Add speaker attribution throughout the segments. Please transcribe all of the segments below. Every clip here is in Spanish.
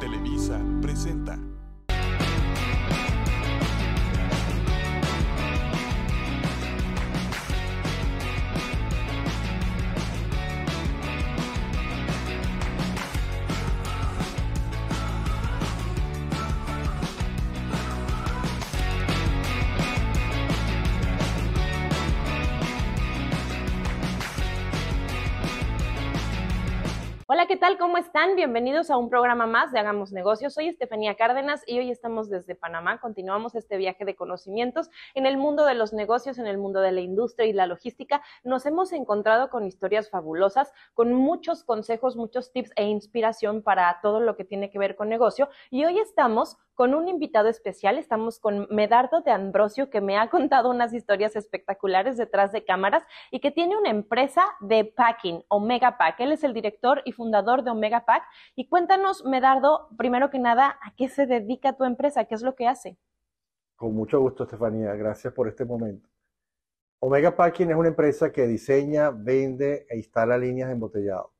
Speaker 1: Televisa presenta.
Speaker 2: Tal? ¿Cómo están? Bienvenidos a un programa más de Hagamos Negocios. Soy Estefanía Cárdenas y hoy estamos desde Panamá. Continuamos este viaje de conocimientos en el mundo de los negocios, en el mundo de la industria y la logística. Nos hemos encontrado con historias fabulosas, con muchos consejos, muchos tips e inspiración para todo lo que tiene que ver con negocio. Y hoy estamos con un invitado especial. Estamos con Medardo de Ambrosio, que me ha contado unas historias espectaculares detrás de cámaras y que tiene una empresa de packing, Omega Pack. Él es el director y fundador de Omega Pack. Y cuéntanos, Medardo, primero que nada, ¿a qué se dedica tu empresa? ¿Qué es lo que hace?
Speaker 3: Con mucho gusto, Estefanía. Gracias por este momento. Omega Packing es una empresa que diseña, vende e instala líneas de embotellado.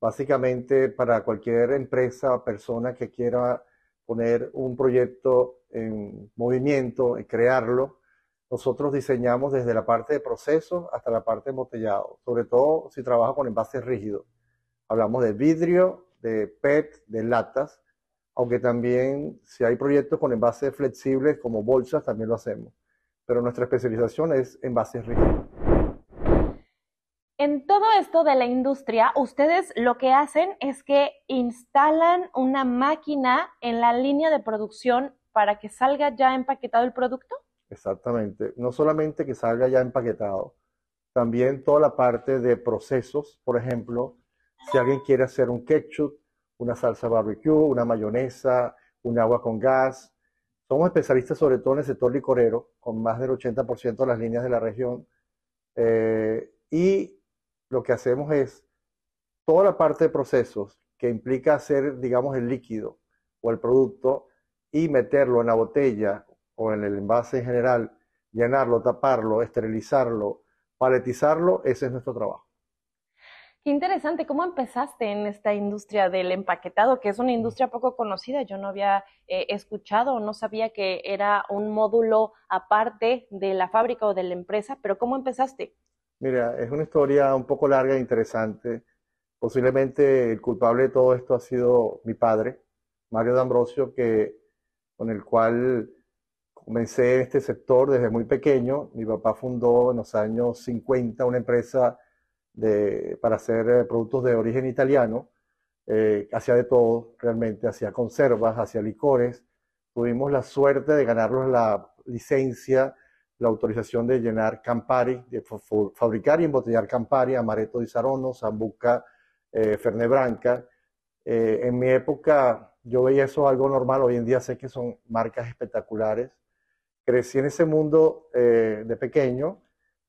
Speaker 3: Básicamente para cualquier empresa o persona que quiera poner un proyecto en movimiento, en crearlo, nosotros diseñamos desde la parte de procesos hasta la parte de embotellado, sobre todo si trabaja con envases rígidos. Hablamos de vidrio, de PET, de latas, aunque también si hay proyectos con envases flexibles como bolsas, también lo hacemos. Pero nuestra especialización es envases rígidos.
Speaker 2: En todo esto de la industria, ustedes lo que hacen es que instalan una máquina en la línea de producción para que salga ya empaquetado el producto.
Speaker 3: Exactamente. No solamente que salga ya empaquetado, también toda la parte de procesos, por ejemplo, si alguien quiere hacer un ketchup, una salsa barbecue, una mayonesa, un agua con gas. Somos especialistas sobre todo en el sector licorero, con más del 80% de las líneas de la región. Eh, y lo que hacemos es toda la parte de procesos que implica hacer, digamos, el líquido o el producto y meterlo en la botella o en el envase en general, llenarlo, taparlo, esterilizarlo, paletizarlo, ese es nuestro trabajo.
Speaker 2: Qué interesante, ¿cómo empezaste en esta industria del empaquetado, que es una industria poco conocida? Yo no había eh, escuchado, no sabía que era un módulo aparte de la fábrica o de la empresa, pero ¿cómo empezaste?
Speaker 3: Mira, es una historia un poco larga e interesante. Posiblemente el culpable de todo esto ha sido mi padre, Mario D'Ambrosio, que, con el cual comencé en este sector desde muy pequeño. Mi papá fundó en los años 50 una empresa de, para hacer eh, productos de origen italiano. Eh, hacía de todo, realmente, hacía conservas, hacía licores. Tuvimos la suerte de ganarnos la licencia la autorización de llenar Campari, de fabricar y embotellar Campari, Amaretto di Saronno, Sambuca, eh, Branca. Eh, en mi época yo veía eso algo normal, hoy en día sé que son marcas espectaculares. Crecí en ese mundo eh, de pequeño,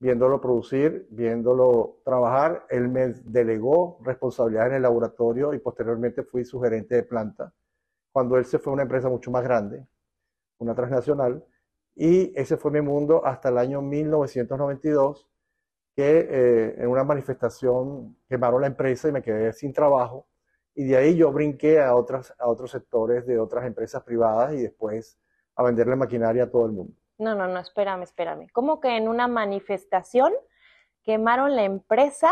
Speaker 3: viéndolo producir, viéndolo trabajar. Él me delegó responsabilidad en el laboratorio y posteriormente fui su gerente de planta. Cuando él se fue a una empresa mucho más grande, una transnacional, y ese fue mi mundo hasta el año 1992, que eh, en una manifestación quemaron la empresa y me quedé sin trabajo. Y de ahí yo brinqué a, otras, a otros sectores de otras empresas privadas y después a venderle maquinaria a todo el mundo.
Speaker 2: No, no, no, espérame, espérame. ¿Cómo que en una manifestación quemaron la empresa?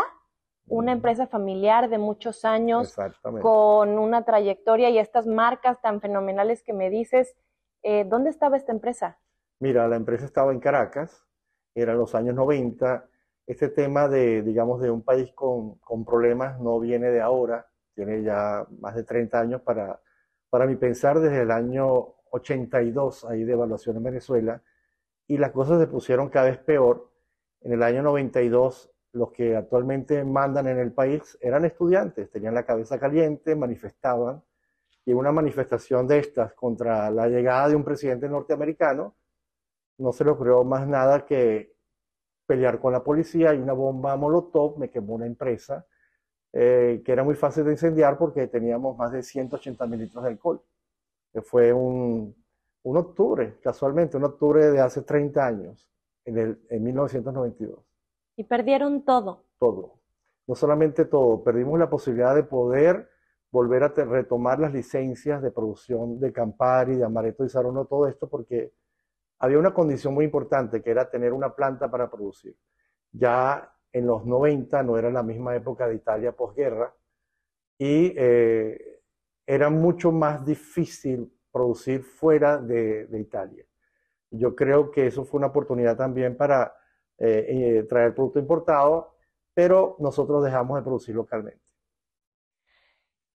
Speaker 2: Una empresa familiar de muchos años, con una trayectoria y estas marcas tan fenomenales que me dices. Eh, ¿Dónde estaba esta empresa?
Speaker 3: Mira, la empresa estaba en Caracas, eran los años 90. Este tema de, digamos, de un país con, problemas no viene de ahora, tiene ya más de 30 años para, para mi pensar desde el año 82, ahí de evaluación en Venezuela, y las cosas se pusieron cada vez peor. En el año 92, los que actualmente mandan en el país eran estudiantes, tenían la cabeza caliente, manifestaban, y una manifestación de estas contra la llegada de un presidente norteamericano, no se le ocurrió más nada que pelear con la policía y una bomba Molotov me quemó una empresa eh, que era muy fácil de incendiar porque teníamos más de 180 mil litros de alcohol. Que fue un, un, octubre, casualmente, un octubre de hace 30 años, en, el, en 1992.
Speaker 2: Y perdieron todo.
Speaker 3: Todo. No solamente todo, perdimos la posibilidad de poder volver a retomar las licencias de producción de Campari, de Amaretto y Sarono, todo esto porque había una condición muy importante que era tener una planta para producir. Ya en los 90 no era la misma época de Italia posguerra y eh, era mucho más difícil producir fuera de, Italia. Yo creo que eso fue una oportunidad también para eh, eh, traer producto importado, pero nosotros dejamos de producir localmente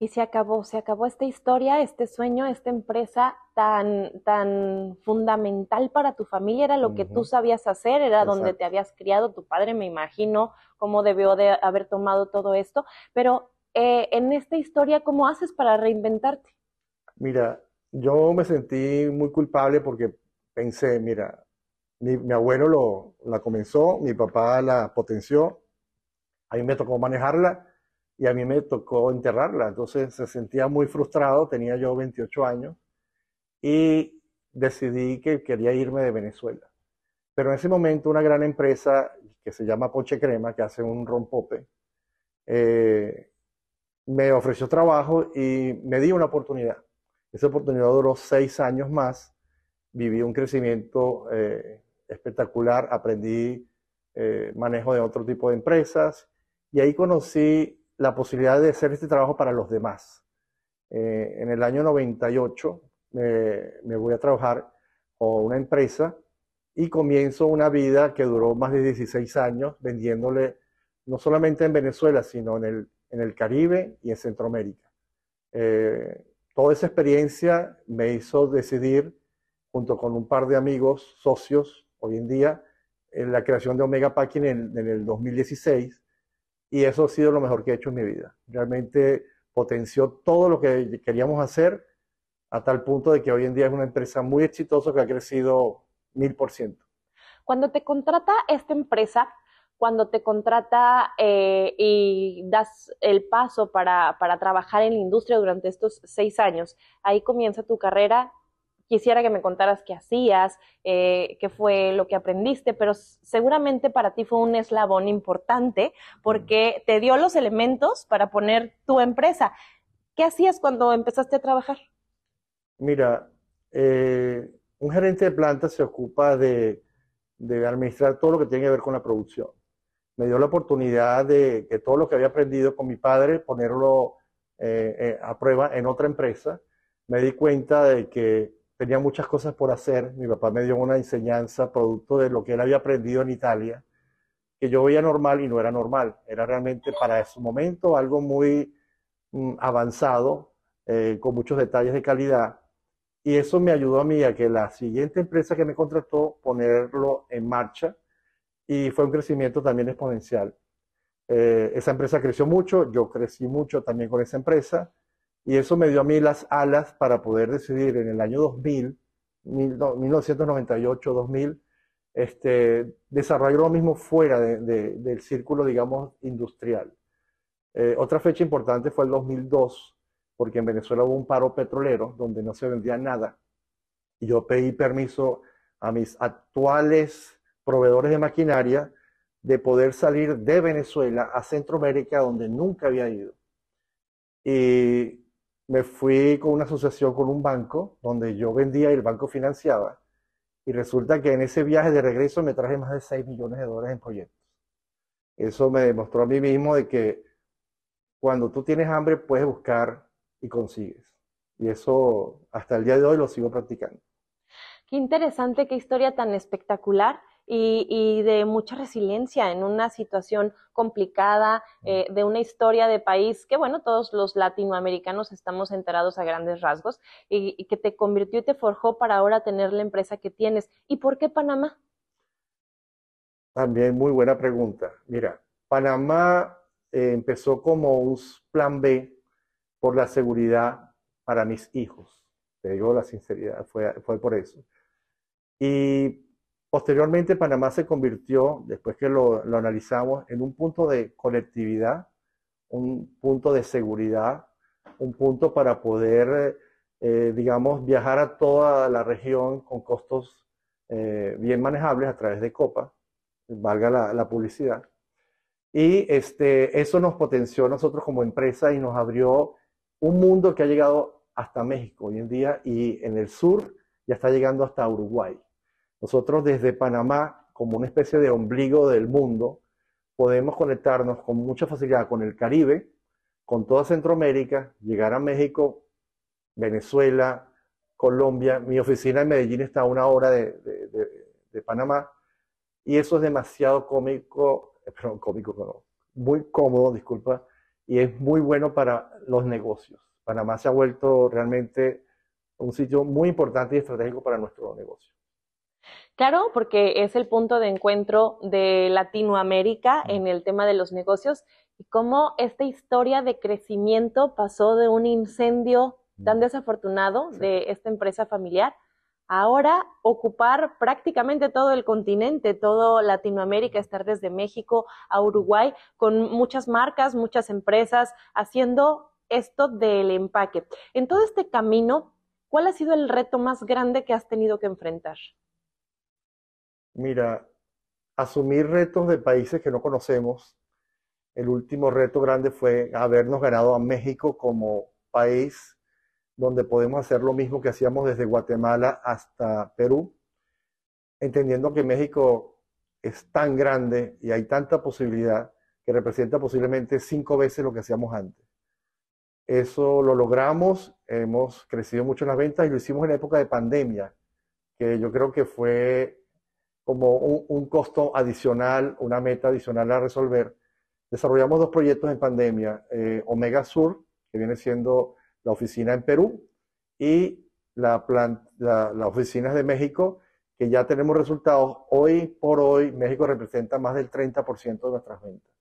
Speaker 2: y se acabó, se acabó esta historia, este sueño, esta empresa tan, tan fundamental para tu familia, era lo que tú sabías hacer, era donde te habías criado, tu padre me imagino cómo debió de haber tomado todo esto, pero eh, en esta historia, ¿cómo haces para reinventarte?
Speaker 3: Mira, yo me sentí muy culpable porque pensé, mira, mi, abuelo lo, la comenzó, mi papá la potenció, a mí me tocó manejarla y a mí me tocó enterrarla. Entonces se sentía muy frustrado, tenía yo 28 años y decidí que quería irme de Venezuela. Pero en ese momento una gran empresa que se llama Poche Crema, que hace un rompope, eh, me ofreció trabajo y me dio una oportunidad. Esa oportunidad duró seis años más, viví un crecimiento eh, espectacular, aprendí eh, manejo de otro tipo de empresas y ahí conocí la posibilidad de hacer este trabajo para los demás. Eh, en el año 98 me voy a trabajar con una empresa y comienzo una vida que duró más de 16 años vendiéndole no solamente en Venezuela, sino en el, en el Caribe y en Centroamérica. Eh, toda esa experiencia me hizo decidir, junto con un par de amigos, socios, hoy en día, en la creación de Omega Packing en, en el 2016 y eso ha sido lo mejor que he hecho en mi vida. Realmente potenció todo lo que queríamos hacer a tal punto de que hoy en día es una empresa muy exitosa que ha crecido mil por ciento.
Speaker 2: Cuando te contrata esta empresa, cuando te contrata eh, y das el paso para, para trabajar en la industria durante estos seis años, ahí comienza tu carrera quisiera que me contaras qué hacías, eh, qué fue lo que aprendiste, pero seguramente para ti fue un eslabón importante porque te dio los elementos para poner tu empresa. ¿Qué hacías cuando empezaste a trabajar?
Speaker 3: Mira, eh, un gerente de planta se ocupa de, administrar todo lo que tiene que ver con la producción. Me dio la oportunidad de que todo lo que había aprendido con mi padre, ponerlo eh, a prueba en otra empresa. Me di cuenta de que tenía muchas cosas por hacer. Mi papá me dio una enseñanza producto de lo que él había aprendido en Italia, que yo veía normal y no era normal. Era realmente para ese momento algo muy mm, avanzado, eh, con muchos detalles de calidad. Y eso me ayudó a mí a que la siguiente empresa que me contrató ponerlo en marcha y fue un crecimiento también exponencial. Eh, esa empresa creció mucho, yo crecí mucho también con esa empresa y eso me dio a mí las alas para poder decidir en el año 2000, 1998-2000, este, desarrollar lo mismo fuera del círculo, digamos, industrial. Eh, otra fecha importante fue el 2002, porque en Venezuela hubo un paro petrolero donde no se vendía nada. Y yo pedí permiso a mis actuales proveedores de maquinaria de poder salir de Venezuela a Centroamérica, donde nunca había ido. Y me fui con una asociación con un banco donde yo vendía y el banco financiaba. Y resulta que en ese viaje de regreso me traje más de 6 millones de dólares en proyectos. Eso me demostró a mí mismo de que cuando tú tienes hambre puedes buscar y consigues. Y eso hasta el día de hoy lo sigo practicando.
Speaker 2: Qué interesante, qué historia tan espectacular y, de mucha resiliencia en una situación complicada, eh, de una historia de país que, bueno, todos los latinoamericanos estamos enterados a grandes rasgos y, que te convirtió y te forjó para ahora tener la empresa que tienes. ¿Y por qué Panamá?
Speaker 3: También muy buena pregunta. Mira, Panamá eh, empezó como un plan B por la seguridad para mis hijos. Te digo la sinceridad, fue, fue por eso. Y Posteriormente, Panamá se convirtió, después que lo, analizamos, en un punto de conectividad, un punto de seguridad, un punto para poder, eh, digamos, viajar a toda la región con costos eh, bien manejables a través de Copa, valga la, publicidad. Y este, eso nos potenció nosotros como empresa y nos abrió un mundo que ha llegado hasta México hoy en día y en el sur ya está llegando hasta Uruguay. Nosotros desde Panamá, como una especie de ombligo del mundo, podemos conectarnos con mucha facilidad con el Caribe, con toda Centroamérica, llegar a México, Venezuela, Colombia. Mi oficina en Medellín está a una hora de, Panamá y eso es demasiado cómico, perdón, cómico, no, muy cómodo, disculpa, y es muy bueno para los negocios. Panamá se ha vuelto realmente un sitio muy importante y estratégico para nuestro negocio.
Speaker 2: Claro, porque es el punto de encuentro de Latinoamérica en el tema de los negocios y cómo esta historia de crecimiento pasó de un incendio tan desafortunado de esta empresa familiar ahora ocupar prácticamente todo el continente, todo Latinoamérica, estar desde México a Uruguay con muchas marcas, muchas empresas haciendo esto del empaque. En todo este camino, ¿cuál ha sido el reto más grande que has tenido que enfrentar?
Speaker 3: Mira, asumir retos de países que no conocemos. El último reto grande fue habernos ganado a México como país donde podemos hacer lo mismo que hacíamos desde Guatemala hasta Perú, entendiendo que México es tan grande y hay tanta posibilidad que representa posiblemente cinco veces lo que hacíamos antes. Eso lo logramos, hemos crecido mucho en las ventas y lo hicimos en época de pandemia, que yo creo que fue como un, costo adicional, una meta adicional a resolver. Desarrollamos dos proyectos en pandemia, eh, Omega Sur, que viene siendo la oficina en Perú y la, la, las oficinas de México, que ya tenemos resultados. Hoy por hoy, México representa más del 30% de nuestras ventas.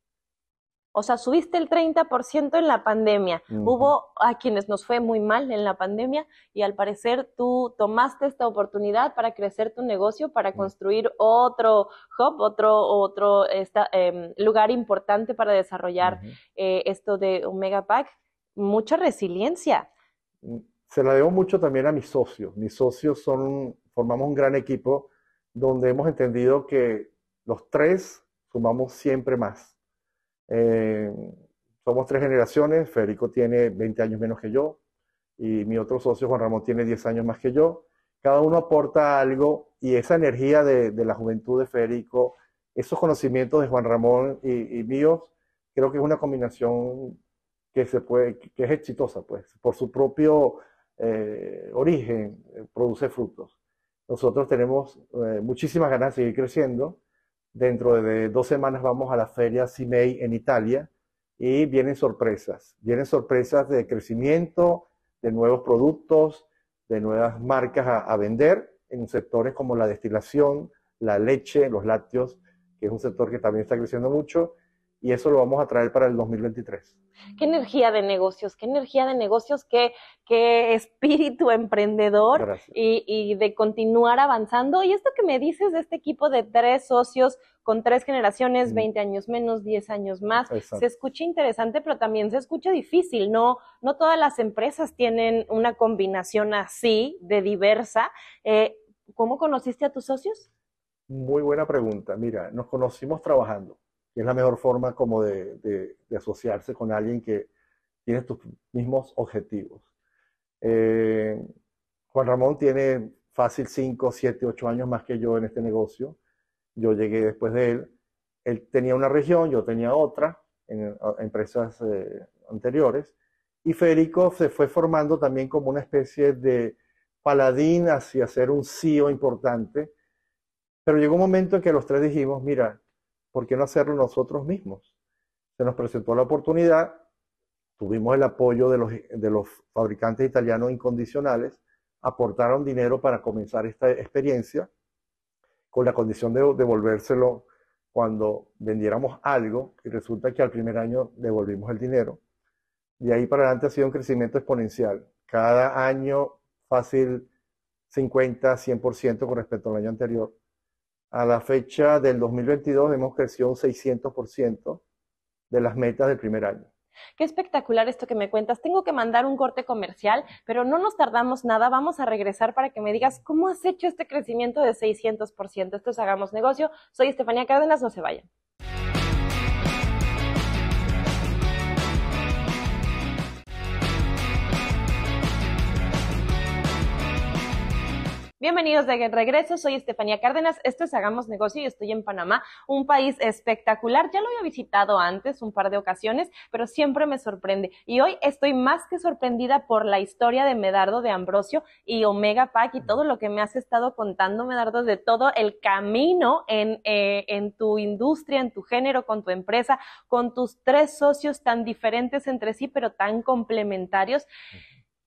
Speaker 2: O sea, subiste el 30% en la pandemia. Hubo a quienes nos fue muy mal en la pandemia y al parecer tú tomaste esta oportunidad para crecer tu negocio, para construir otro hub, otro, otro em, lugar importante para desarrollar eh, esto de Omega Pack mucha resiliencia.
Speaker 3: Se la debo mucho también a mis socios. Mis socios son, formamos un gran equipo donde hemos entendido que los tres sumamos siempre más. Eh, somos tres generaciones, Federico tiene 20 años menos que yo y mi otro socio Juan Ramón tiene 10 años más que yo. Cada uno aporta algo y esa energía de, la juventud de Federico, esos conocimientos de Juan Ramón y, y míos, creo que es una combinación que, se puede, que es exitosa, pues, por su propio eh, origen, eh, produce frutos. Nosotros tenemos eh, muchísimas ganas de seguir creciendo. Dentro de dos semanas vamos a la feria CIMEI en Italia y vienen sorpresas. Vienen sorpresas de crecimiento, de nuevos productos, de nuevas marcas a vender en sectores como la destilación, la leche, los lácteos, que es un sector que también está creciendo mucho, y eso lo vamos a traer para el 2023.
Speaker 2: Qué energía de negocios, qué energía de negocios, qué, qué espíritu emprendedor y, de continuar avanzando. Y esto que me dices de este equipo de tres socios con tres generaciones, 20 años menos, 10 años más, se escucha interesante, pero también se escucha difícil. No, no todas las empresas tienen una combinación así de diversa. Eh, ¿Cómo conociste a tus socios?
Speaker 3: Muy buena pregunta. Mira, nos conocimos trabajando es la mejor forma como de, asociarse con alguien que tiene tus mismos objetivos. Eh, Juan Ramón tiene fácil 5, 7, 8 años más que yo en este negocio. Yo llegué después de él. Él tenía una región, yo tenía otra en, empresas eh, anteriores. Y Federico se fue formando también como una especie de paladín hacia ser un CEO importante. Pero llegó un momento en que los tres dijimos, mira, ¿por qué no hacerlo nosotros mismos? Se nos presentó la oportunidad, tuvimos el apoyo de los, fabricantes italianos incondicionales, aportaron dinero para comenzar esta experiencia con la condición de devolvérselo cuando vendiéramos algo y resulta que al primer año devolvimos el dinero. De ahí para adelante ha sido un crecimiento exponencial. Cada año fácil 50, 100% con respecto al año anterior a la fecha del 2022 hemos crecido un 600% de las metas del primer año.
Speaker 2: Qué espectacular esto que me cuentas. Tengo que mandar un corte comercial, pero no nos tardamos nada. Vamos a regresar para que me digas cómo has hecho este crecimiento de 600%. Esto es Hagamos Negocio. Soy Estefanía Cárdenas, no se vayan. Bienvenidos de regreso, soy Estefanía Cárdenas, esto es Hagamos Negocio y estoy en Panamá, un país espectacular. Ya lo había visitado antes un par de ocasiones, pero siempre me sorprende. Y hoy estoy más que sorprendida por la historia de Medardo de Ambrosio y Omega Pack y todo lo que me has estado contando, Medardo, de todo el camino en, eh, en tu industria, en tu género, con tu empresa, con tus tres socios tan diferentes entre sí, pero tan complementarios.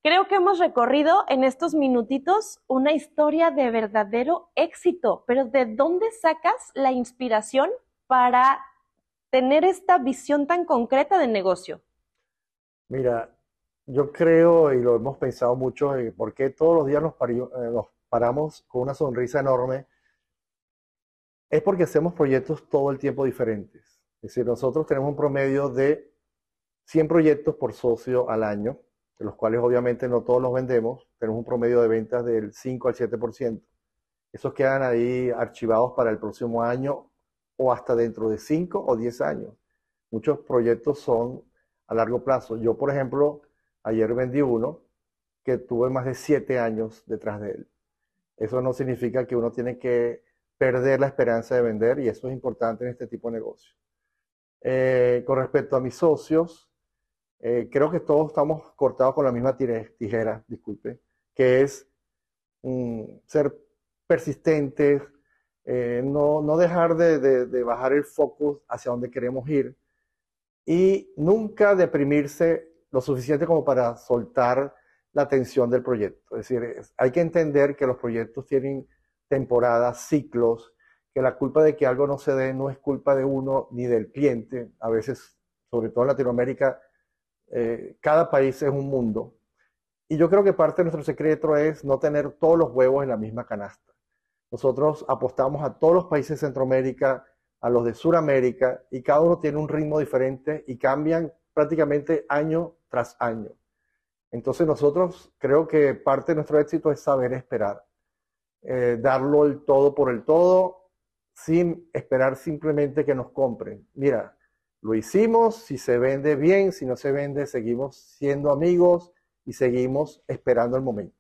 Speaker 2: Creo que hemos recorrido en estos minutitos una historia de verdadero éxito, pero ¿de dónde sacas la inspiración para tener esta visión tan concreta de negocio?
Speaker 3: Mira, yo creo, y lo hemos pensado mucho, por qué todos los días nos, eh, nos paramos con una sonrisa enorme, es porque hacemos proyectos todo el tiempo diferentes. Es decir, nosotros tenemos un promedio de 100 proyectos por socio al año de los cuales obviamente no todos los vendemos, tenemos un promedio de ventas del 5 al 7%. Esos quedan ahí archivados para el próximo año o hasta dentro de 5 o 10 años. Muchos proyectos son a largo plazo. Yo, por ejemplo, ayer vendí uno que tuve más de 7 años detrás de él. Eso no significa que uno tiene que perder la esperanza de vender y eso es importante en este tipo de negocio. Eh, con respecto a mis socios, eh, creo que todos estamos cortados con la misma tijera, disculpe, que es mm, ser persistentes, eh, no, no, dejar de, de, bajar el foco hacia donde queremos ir y nunca deprimirse lo suficiente como para soltar la atención del proyecto. Es decir, hay que entender que los proyectos tienen temporadas, ciclos, que la culpa de que algo no se dé no es culpa de uno ni del cliente. A veces, sobre todo en Latinoamérica, eh, cada país es un mundo. Y yo creo que parte de nuestro secreto es no tener todos los huevos en la misma canasta. Nosotros apostamos a todos los países de Centroamérica, a los de Sudamérica, y cada uno tiene un ritmo diferente y cambian prácticamente año tras año. Entonces nosotros creo que parte de nuestro éxito es saber esperar, eh, darlo el todo por el todo, sin esperar simplemente que nos compren. Mira, lo hicimos, si se vende bien, si no se vende, seguimos siendo amigos y seguimos esperando el momento.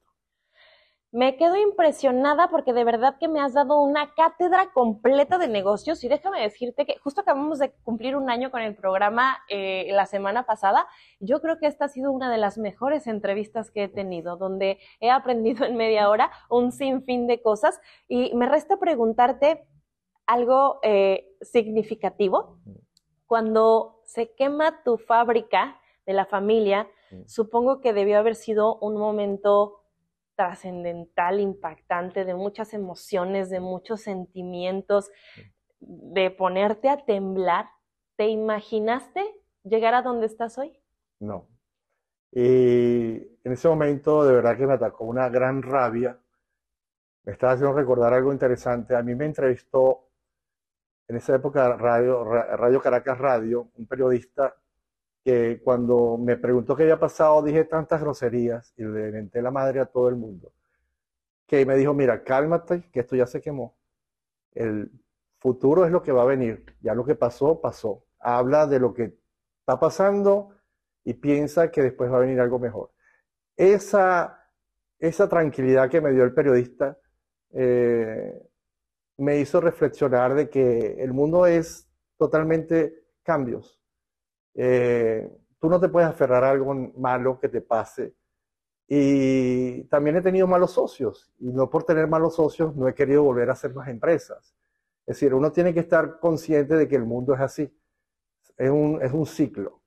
Speaker 2: Me quedo impresionada porque de verdad que me has dado una cátedra completa de negocios y déjame decirte que justo acabamos de cumplir un año con el programa eh, la semana pasada. Yo creo que esta ha sido una de las mejores entrevistas que he tenido, donde he aprendido en media hora un sinfín de cosas y me resta preguntarte algo eh, significativo cuando se quema tu fábrica de la familia, mm. supongo que debió haber sido un momento trascendental, impactante, de muchas emociones, de muchos sentimientos, mm. de ponerte a temblar. ¿Te imaginaste llegar a donde estás hoy?
Speaker 3: No. Y en ese momento de verdad que me atacó una gran rabia. Me estaba haciendo recordar algo interesante. A mí me entrevistó en esa época Radio, Radio Caracas Radio, un periodista que cuando me preguntó qué había pasado dije tantas groserías y le inventé la madre a todo el mundo, que me dijo, mira, cálmate, que esto ya se quemó. El futuro es lo que va a venir, ya lo que pasó, pasó. Habla de lo que está pasando y piensa que después va a venir algo mejor. Esa, esa tranquilidad que me dio el periodista eh, me hizo reflexionar de que el mundo es totalmente cambios. Eh, tú no te puedes aferrar a algo malo que te pase. Y también he tenido malos socios. Y no por tener malos socios no he querido volver a hacer más empresas. Es decir, uno tiene que estar consciente de que el mundo es así. Es un, es un ciclo.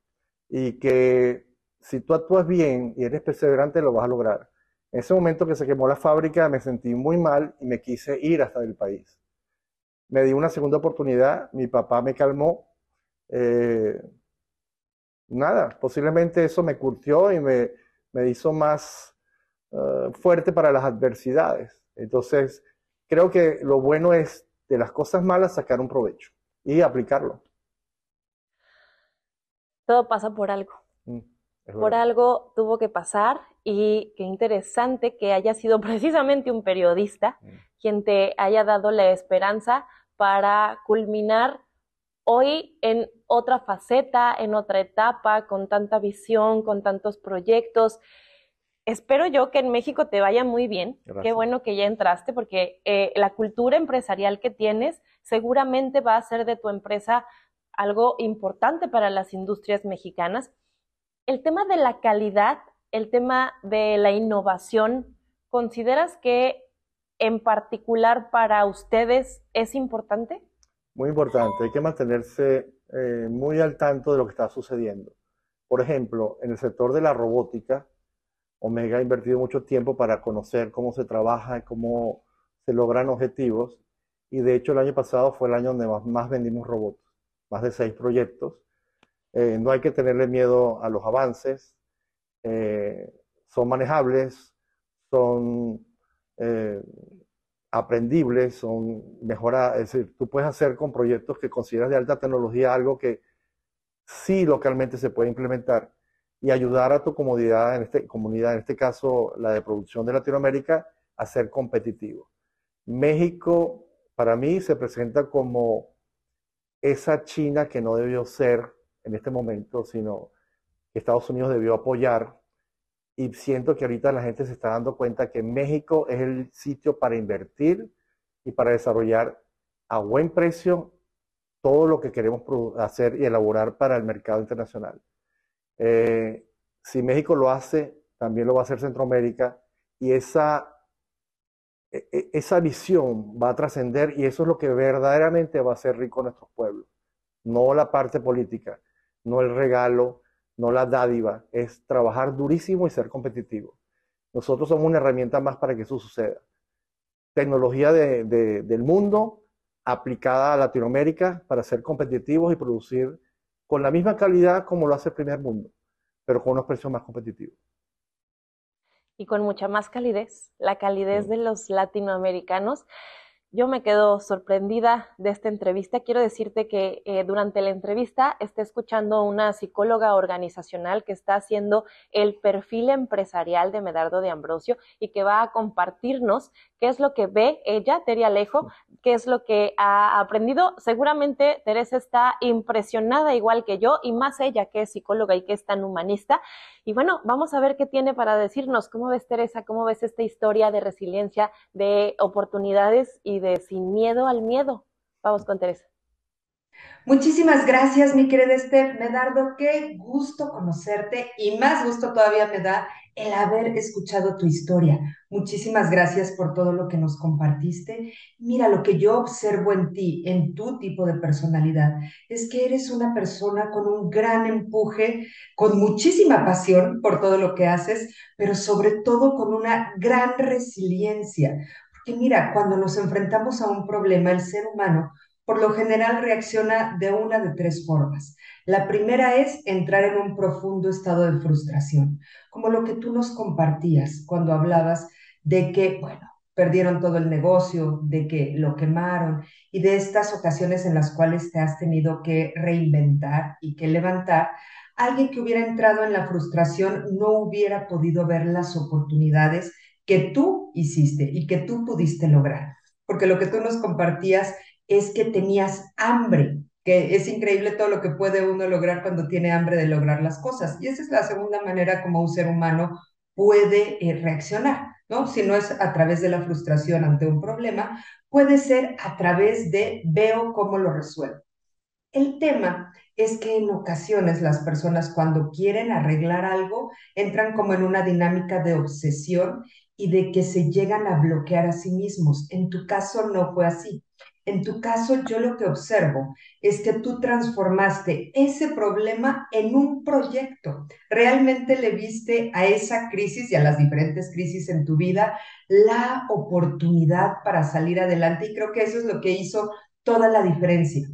Speaker 3: Y que si tú actúas bien y eres perseverante, lo vas a lograr. En ese momento que se quemó la fábrica me sentí muy mal y me quise ir hasta del país. Me di una segunda oportunidad, mi papá me calmó. Eh, nada, posiblemente eso me curtió y me, me hizo más eh, fuerte para las adversidades. Entonces, creo que lo bueno es de las cosas malas sacar un provecho y aplicarlo.
Speaker 2: Todo pasa por algo. Mm, por algo tuvo que pasar y qué interesante que haya sido precisamente un periodista mm. quien te haya dado la esperanza para culminar hoy en otra faceta, en otra etapa, con tanta visión, con tantos proyectos. espero yo que en México te vaya muy bien. Qué bueno que ya entraste porque eh, la cultura empresarial que tienes seguramente va a ser de tu empresa algo importante para las industrias mexicanas. El tema de la calidad, el tema de la innovación, ¿consideras que en particular para ustedes es importante?
Speaker 3: Muy importante, hay que mantenerse eh, muy al tanto de lo que está sucediendo. Por ejemplo, en el sector de la robótica, Omega ha invertido mucho tiempo para conocer cómo se trabaja cómo se logran objetivos. Y de hecho el año pasado fue el año donde más, vendimos robots, más de seis proyectos. Eh, no hay que tenerle miedo a los avances, eh, son manejables, son eh, aprendibles, son mejoradas. Es decir, tú puedes hacer con proyectos que consideras de alta tecnología algo que sí localmente se puede implementar y ayudar a tu comodidad en este, comunidad, en este caso la de producción de Latinoamérica, a ser competitivo. México, para mí, se presenta como esa China que no debió ser en este momento, sino que Estados Unidos debió apoyar. Y siento que ahorita la gente se está dando cuenta que México es el sitio para invertir y para desarrollar a buen precio todo lo que queremos hacer y elaborar para el mercado internacional. Eh, si México lo hace, también lo va a hacer Centroamérica y esa, e, e, esa visión va a trascender y eso es lo que verdaderamente va a hacer rico a nuestros pueblos. No la parte política, no el regalo, no la dádiva, es trabajar durísimo y ser competitivo. Nosotros somos una herramienta más para que eso suceda. Tecnología del mundo aplicada a Latinoamérica para ser competitivos y producir con la misma calidad como lo hace el primer mundo, pero con unos precios más competitivos.
Speaker 2: Y con mucha más calidez, la calidez de los latinoamericanos. Yo me quedo sorprendida de esta entrevista. Quiero decirte que eh, durante la entrevista está escuchando una psicóloga organizacional que está haciendo el perfil empresarial de Medardo de Ambrosio y que va a compartirnos qué es lo que ve ella, Teria Alejo, qué es lo que ha aprendido. Seguramente Teresa está impresionada igual que yo y más ella que es psicóloga y que es tan humanista. Y bueno, vamos a ver qué tiene para decirnos. ¿Cómo ves Teresa? ¿Cómo ves esta historia de resiliencia, de oportunidades y de sin miedo al miedo. Vamos con Teresa.
Speaker 1: Muchísimas gracias, mi querida Esther Medardo. Qué gusto conocerte y más gusto todavía me da el haber escuchado tu historia. Muchísimas gracias por todo lo que nos compartiste. Mira, lo que yo observo en ti, en tu tipo de personalidad, es que eres una persona con un gran empuje, con muchísima pasión por todo lo que haces, pero sobre todo con una gran resiliencia, que mira, cuando nos enfrentamos a un problema, el ser humano por lo general reacciona de una de tres formas. La primera es entrar en un profundo estado de frustración, como lo que tú nos compartías cuando hablabas de que, bueno, perdieron todo el negocio, de que lo quemaron y de estas ocasiones en las cuales te has tenido que reinventar y que levantar. Alguien que hubiera entrado en la frustración no hubiera podido ver las oportunidades que tú hiciste y que tú pudiste lograr. Porque lo que tú nos compartías es que tenías hambre, que es increíble todo lo que puede uno lograr cuando tiene hambre de lograr las cosas. Y esa es la segunda manera como un ser humano puede eh, reaccionar, ¿no? Si no es a través de la frustración ante un problema, puede ser a través de veo cómo lo resuelvo. El tema es que en ocasiones las personas cuando quieren arreglar algo entran como en una dinámica de obsesión y de que se llegan a bloquear a sí mismos. En tu caso no fue así. En tu caso yo lo que observo es que tú transformaste ese problema en un proyecto. Realmente le viste a esa crisis y a las diferentes crisis en tu vida la oportunidad para salir adelante y creo que eso es lo que hizo toda la diferencia.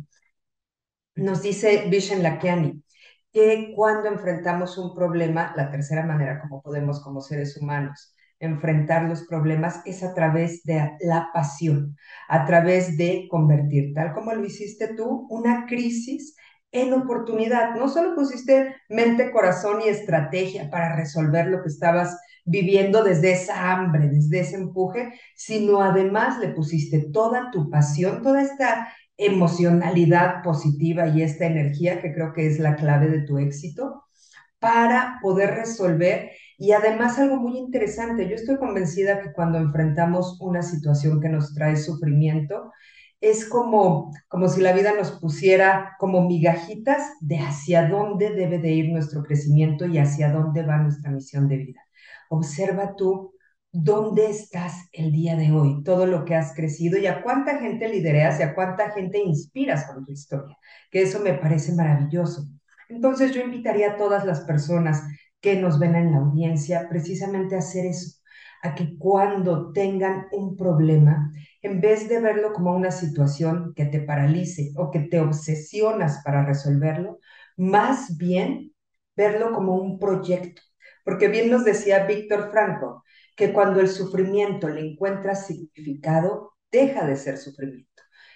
Speaker 1: Nos dice Vishen Lakiani que cuando enfrentamos un problema, la tercera manera como podemos como seres humanos enfrentar los problemas es a través de la pasión, a través de convertir, tal como lo hiciste tú, una crisis en oportunidad. No solo pusiste mente, corazón y estrategia para resolver lo que estabas viviendo desde esa hambre, desde ese empuje, sino además le pusiste toda tu pasión, toda esta emocionalidad positiva y esta energía que creo que es la clave de tu éxito para poder resolver. Y además algo muy interesante, yo estoy convencida que cuando enfrentamos una situación que nos trae sufrimiento, es como, como si la vida nos pusiera como migajitas de hacia dónde debe de ir nuestro crecimiento y hacia dónde va nuestra misión de vida. Observa tú dónde estás el día de hoy, todo lo que has crecido y a cuánta gente lidereas y a cuánta gente inspiras con tu historia, que eso me parece maravilloso. Entonces yo invitaría a todas las personas que nos ven en la audiencia precisamente hacer eso, a que cuando tengan un problema, en vez de verlo como una situación que te paralice o que te obsesionas para resolverlo, más bien verlo como un proyecto. Porque bien nos decía Víctor Franco, que cuando el sufrimiento le encuentra significado, deja de ser sufrimiento.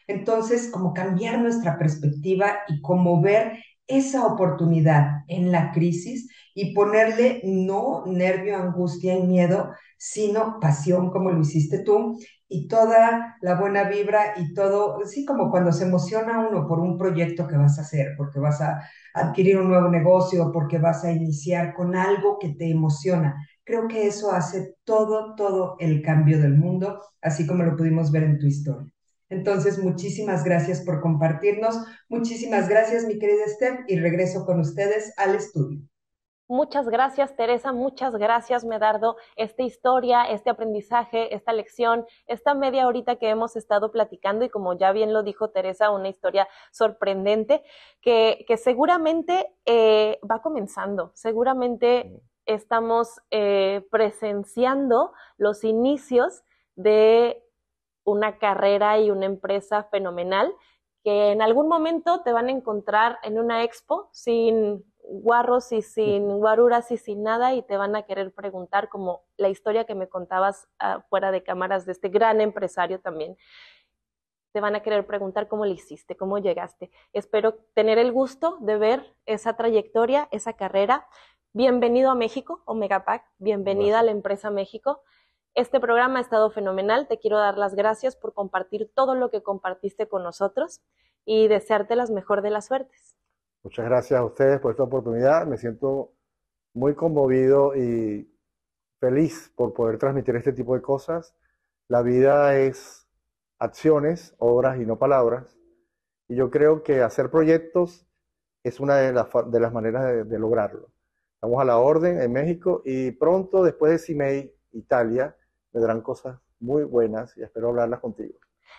Speaker 1: Entonces, como cambiar nuestra perspectiva y como ver esa oportunidad en la crisis y ponerle no nervio, angustia y miedo, sino pasión como lo hiciste tú y toda la buena vibra y todo, sí, como cuando se emociona uno por un proyecto que vas a hacer, porque vas a adquirir un nuevo negocio, porque vas a iniciar con algo que te emociona. Creo que eso hace todo, todo el cambio del mundo, así como lo pudimos ver en tu historia. Entonces, muchísimas gracias por compartirnos. Muchísimas gracias, mi querida Steph, y regreso con ustedes al estudio.
Speaker 2: Muchas gracias, Teresa. Muchas gracias, Medardo. Esta historia, este aprendizaje, esta lección, esta media horita que hemos estado platicando y como ya bien lo dijo Teresa, una historia sorprendente que, que seguramente eh, va comenzando. Seguramente estamos eh, presenciando los inicios de una carrera y una empresa fenomenal que en algún momento te van a encontrar en una expo sin guarros y sin guaruras y sin nada y te van a querer preguntar como la historia que me contabas ah, fuera de cámaras de este gran empresario también. Te van a querer preguntar cómo le hiciste, cómo llegaste. Espero tener el gusto de ver esa trayectoria, esa carrera. Bienvenido a México, Omega Pack. Bienvenida a la empresa México. Este programa ha estado fenomenal. Te quiero dar las gracias por compartir todo lo que compartiste con nosotros y desearte las mejor de las suertes.
Speaker 3: Muchas gracias a ustedes por esta oportunidad. Me siento muy conmovido y feliz por poder transmitir este tipo de cosas. La vida es acciones, obras y no palabras. Y yo creo que hacer proyectos es una de las, maneras de, de, lograrlo. Estamos a la orden en México y pronto, después de CIMEI, Italia, vendrán cosas muy buenas y espero hablarlas contigo.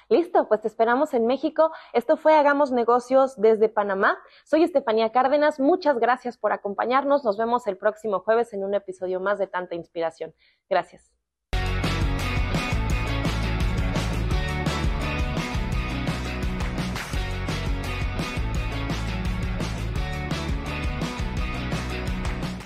Speaker 2: Listo, pues te esperamos en México. Esto fue Hagamos Negocios desde Panamá. Soy Estefanía Cárdenas. Muchas gracias por acompañarnos. Nos vemos el próximo jueves en un episodio más de Tanta Inspiración. Gracias.